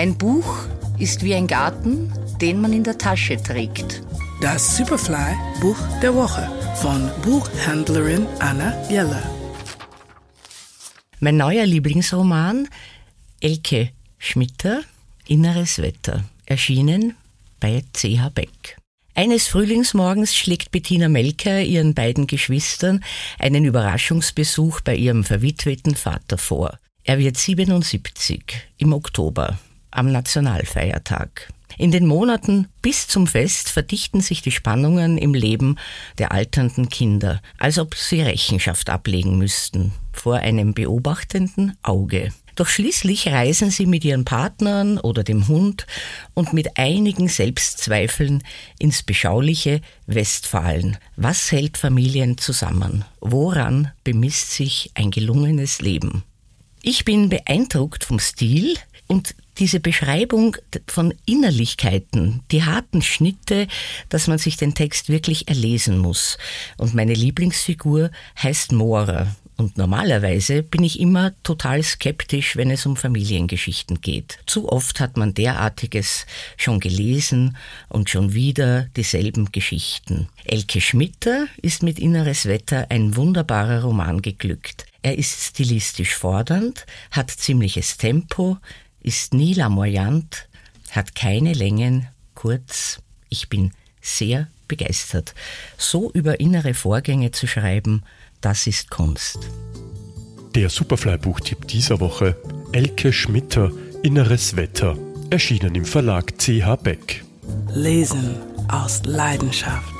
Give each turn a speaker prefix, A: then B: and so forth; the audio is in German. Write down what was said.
A: Ein Buch ist wie ein Garten, den man in der Tasche trägt.
B: Das Superfly Buch der Woche von Buchhändlerin Anna Jeller.
A: Mein neuer Lieblingsroman Elke Schmitter Inneres Wetter, erschienen bei CH Beck. Eines Frühlingsmorgens schlägt Bettina Melker ihren beiden Geschwistern einen Überraschungsbesuch bei ihrem verwitweten Vater vor. Er wird 77 im Oktober, am Nationalfeiertag. In den Monaten bis zum Fest verdichten sich die Spannungen im Leben der alternden Kinder, als ob sie Rechenschaft ablegen müssten vor einem beobachtenden Auge. Doch schließlich reisen sie mit ihren Partnern oder dem Hund und mit einigen Selbstzweifeln ins beschauliche Westfalen. Was hält Familien zusammen? Woran bemisst sich ein gelungenes Leben? Ich bin beeindruckt vom Stil und diese Beschreibung von Innerlichkeiten, die harten Schnitte, dass man sich den Text wirklich erlesen muss. Und meine Lieblingsfigur heißt Mora und normalerweise bin ich immer total skeptisch, wenn es um Familiengeschichten geht. Zu oft hat man derartiges schon gelesen und schon wieder dieselben Geschichten. Elke Schmitter ist mit Inneres Wetter ein wunderbarer Roman geglückt. Er ist stilistisch fordernd, hat ziemliches Tempo, ist nie lamoyant, hat keine Längen, kurz, ich bin sehr begeistert. So über innere Vorgänge zu schreiben, das ist Kunst.
C: Der Superfly-Buchtipp dieser Woche: Elke Schmitter, Inneres Wetter. Erschienen im Verlag CH Beck.
B: Lesen aus Leidenschaft.